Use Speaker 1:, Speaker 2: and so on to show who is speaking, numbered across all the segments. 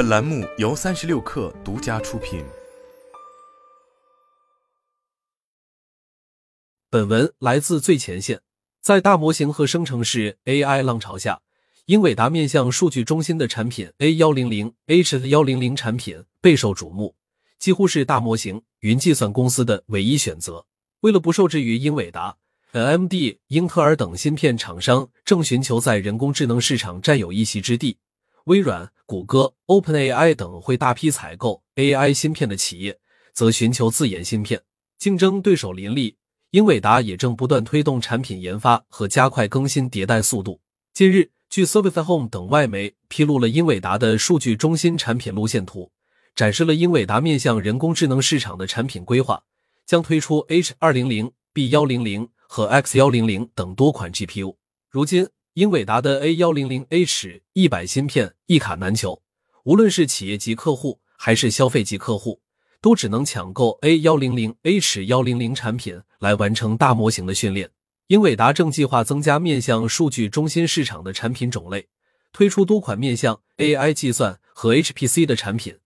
Speaker 1: 本栏目由三十六氪独家出品。
Speaker 2: 本文来自最前线。在大模型和生成式 AI 浪潮下，英伟达面向数据中心的产品 A 幺零零 H 幺零零产品备受瞩目，几乎是大模型云计算公司的唯一选择。为了不受制于英伟达。AMD、英特尔等芯片厂商正寻求在人工智能市场占有一席之地。微软、谷歌、OpenAI 等会大批采购 AI 芯片的企业，则寻求自研芯片。竞争对手林立，英伟达也正不断推动产品研发和加快更新迭代速度。近日，据 Surface Home 等外媒披露了英伟达的数据中心产品路线图，展示了英伟达面向人工智能市场的产品规划，将推出 H 二零零、B 幺零零。和 X 幺零零等多款 GPU，如今英伟达的 A 幺零零 H 一百芯片一卡难求，无论是企业级客户还是消费级客户，都只能抢购 A 幺零零 H 幺零零产品来完成大模型的训练。英伟达正计划增加面向数据中心市场的产品种类，推出多款面向 AI 计算和 HPC 的产品，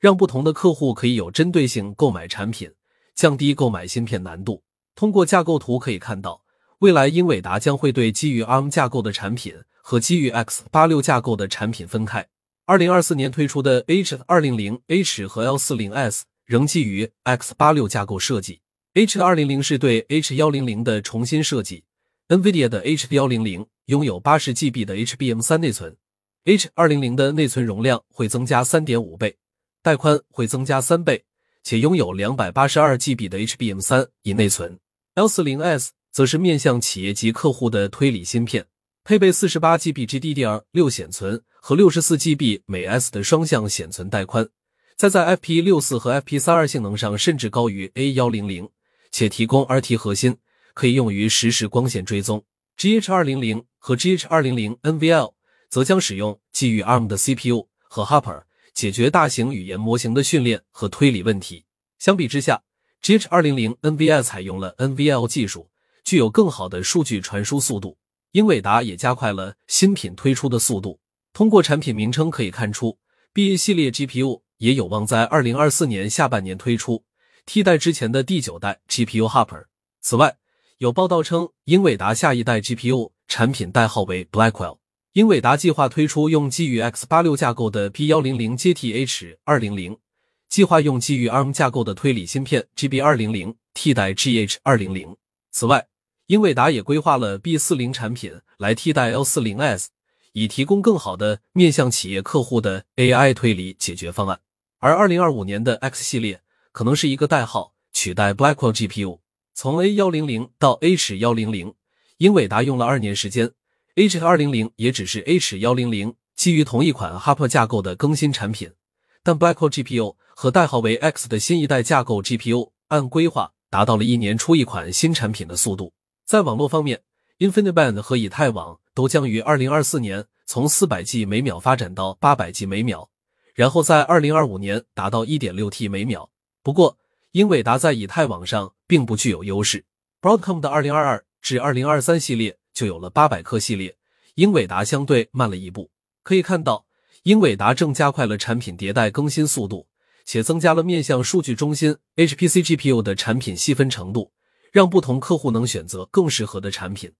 Speaker 2: 让不同的客户可以有针对性购买产品，降低购买芯片难度。通过架构图可以看到，未来英伟达将会对基于 ARM 架构的产品和基于 X 八六架构的产品分开。二零二四年推出的 H 二零零 H 和 L 四零 S 仍基于 X 八六架构设计，H 二零零是对 H 幺零零的重新设计。NVIDIA 的 H 幺零零拥有八十 GB 的 HBM 三内存，H 二零零的内存容量会增加三点五倍，带宽会增加三倍，且拥有两百八十二 GB 的 HBM 三以内存。L 四零 S 则是面向企业级客户的推理芯片，配备四十八 GB GDDR 六显存和六十四 GB 美 S 的双向显存带宽，在在 FP 六四和 FP 三二性能上甚至高于 A 幺零零，且提供 RT 核心，可以用于实时光线追踪。GH 二零零和 GH 二零零 NVL 则将使用基于 ARM 的 CPU 和 Hopper，解决大型语言模型的训练和推理问题。相比之下，GH 二零零 NVL 采用了 NVL 技术，具有更好的数据传输速度。英伟达也加快了新品推出的速度。通过产品名称可以看出，B 系列 GPU 也有望在二零二四年下半年推出，替代之前的第九代 GPU Hopper。此外，有报道称，英伟达下一代 GPU 产品代号为 Blackwell。英伟达计划推出用基于 X 八六架构的 B 幺零零接替 H 二零零。计划用基于 ARM 架构的推理芯片 GB 二零零替代 GH 二零零。此外，英伟达也规划了 B 四零产品来替代 L 四零 S，以提供更好的面向企业客户的 AI 推理解决方案。而二零二五年的 X 系列可能是一个代号，取代 Blackwell GPU。从 A 幺零零到 H 幺零零，英伟达用了二年时间，H 二零零也只是 H 幺零零基于同一款 Hopper 架构的更新产品，但 Blackwell GPU。和代号为 X 的新一代架构 GPU，按规划达到了一年出一款新产品的速度。在网络方面，InfiniBand 和以太网都将于二零二四年从四百 G 每秒发展到八百 G 每秒，然后在二零二五年达到一点六 T 每秒。不过，英伟达在以太网上并不具有优势。Broadcom 的二零二二至二零二三系列就有了八百克系列，英伟达相对慢了一步。可以看到，英伟达正加快了产品迭代更新速度。且增加了面向数据中心 HPC GPU 的产品细分程度，让不同客户能选择更适合的产品。